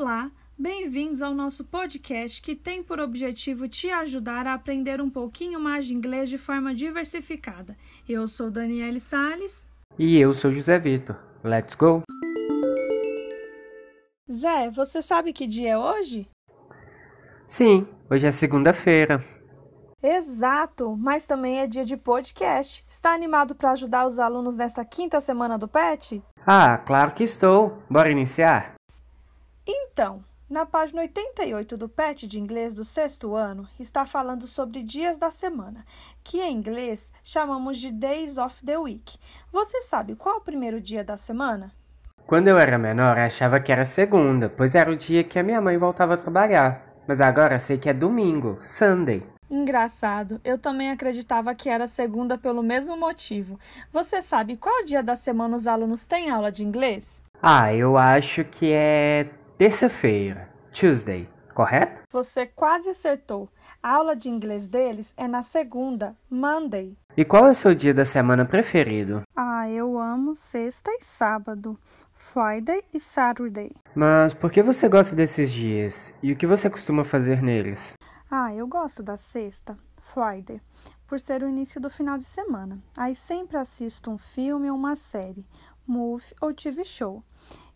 Olá, bem-vindos ao nosso podcast que tem por objetivo te ajudar a aprender um pouquinho mais de inglês de forma diversificada. Eu sou Daniele Sales. E eu sou José Vitor. Let's go! Zé, você sabe que dia é hoje? Sim, hoje é segunda-feira. Exato, mas também é dia de podcast. Está animado para ajudar os alunos nesta quinta semana do PET? Ah, claro que estou. Bora iniciar? Então, na página 88 do PET de inglês do sexto ano, está falando sobre dias da semana, que em inglês chamamos de Days of the Week. Você sabe qual é o primeiro dia da semana? Quando eu era menor, achava que era segunda, pois era o dia que a minha mãe voltava a trabalhar. Mas agora sei que é domingo, Sunday. Engraçado, eu também acreditava que era segunda pelo mesmo motivo. Você sabe qual dia da semana os alunos têm aula de inglês? Ah, eu acho que é terça-feira, Tuesday, correto? Você quase acertou. A aula de inglês deles é na segunda, Monday. E qual é o seu dia da semana preferido? Ah, eu amo sexta e sábado. Friday e Saturday. Mas por que você gosta desses dias? E o que você costuma fazer neles? Ah, eu gosto da sexta, Friday, por ser o início do final de semana. Aí sempre assisto um filme ou uma série, movie ou TV show.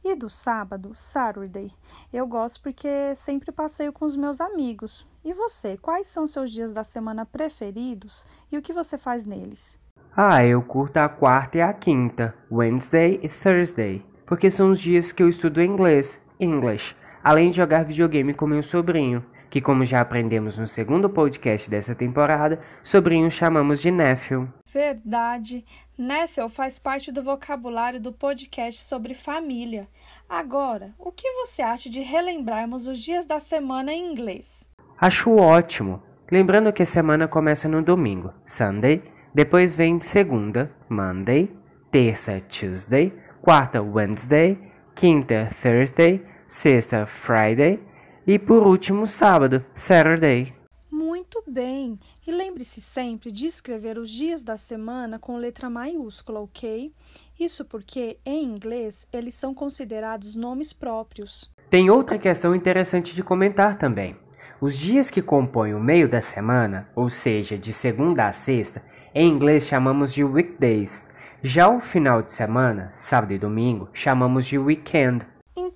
E do sábado, Saturday, eu gosto porque sempre passeio com os meus amigos. E você, quais são seus dias da semana preferidos e o que você faz neles? Ah, eu curto a quarta e a quinta, Wednesday e Thursday, porque são os dias que eu estudo inglês, English, além de jogar videogame com meu sobrinho que, como já aprendemos no segundo podcast dessa temporada, sobrinho chamamos de Nephew. Verdade. Nephew faz parte do vocabulário do podcast sobre família. Agora, o que você acha de relembrarmos os dias da semana em inglês? Acho ótimo. Lembrando que a semana começa no domingo, Sunday, depois vem segunda, Monday, terça, Tuesday, quarta, Wednesday, quinta, Thursday, sexta, Friday e por último, sábado, Saturday. Muito bem! E lembre-se sempre de escrever os dias da semana com letra maiúscula, ok? Isso porque, em inglês, eles são considerados nomes próprios. Tem outra questão interessante de comentar também. Os dias que compõem o meio da semana, ou seja, de segunda a sexta, em inglês chamamos de weekdays. Já o final de semana, sábado e domingo, chamamos de weekend.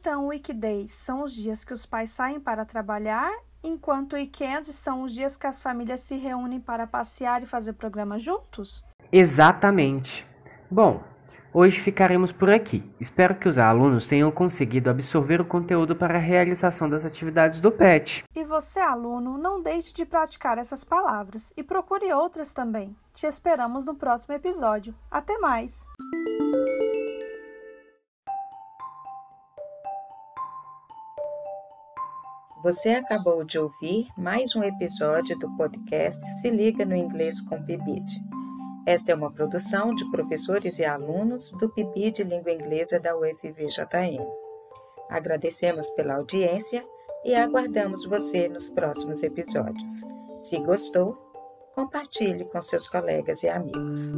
Então, weekdays são os dias que os pais saem para trabalhar, enquanto weekends são os dias que as famílias se reúnem para passear e fazer programas juntos? Exatamente. Bom, hoje ficaremos por aqui. Espero que os alunos tenham conseguido absorver o conteúdo para a realização das atividades do PET. E você, aluno, não deixe de praticar essas palavras e procure outras também. Te esperamos no próximo episódio. Até mais! Você acabou de ouvir mais um episódio do podcast Se Liga no Inglês com PIBID. Esta é uma produção de professores e alunos do PIBID Língua Inglesa da UFVJM. Agradecemos pela audiência e aguardamos você nos próximos episódios. Se gostou, compartilhe com seus colegas e amigos.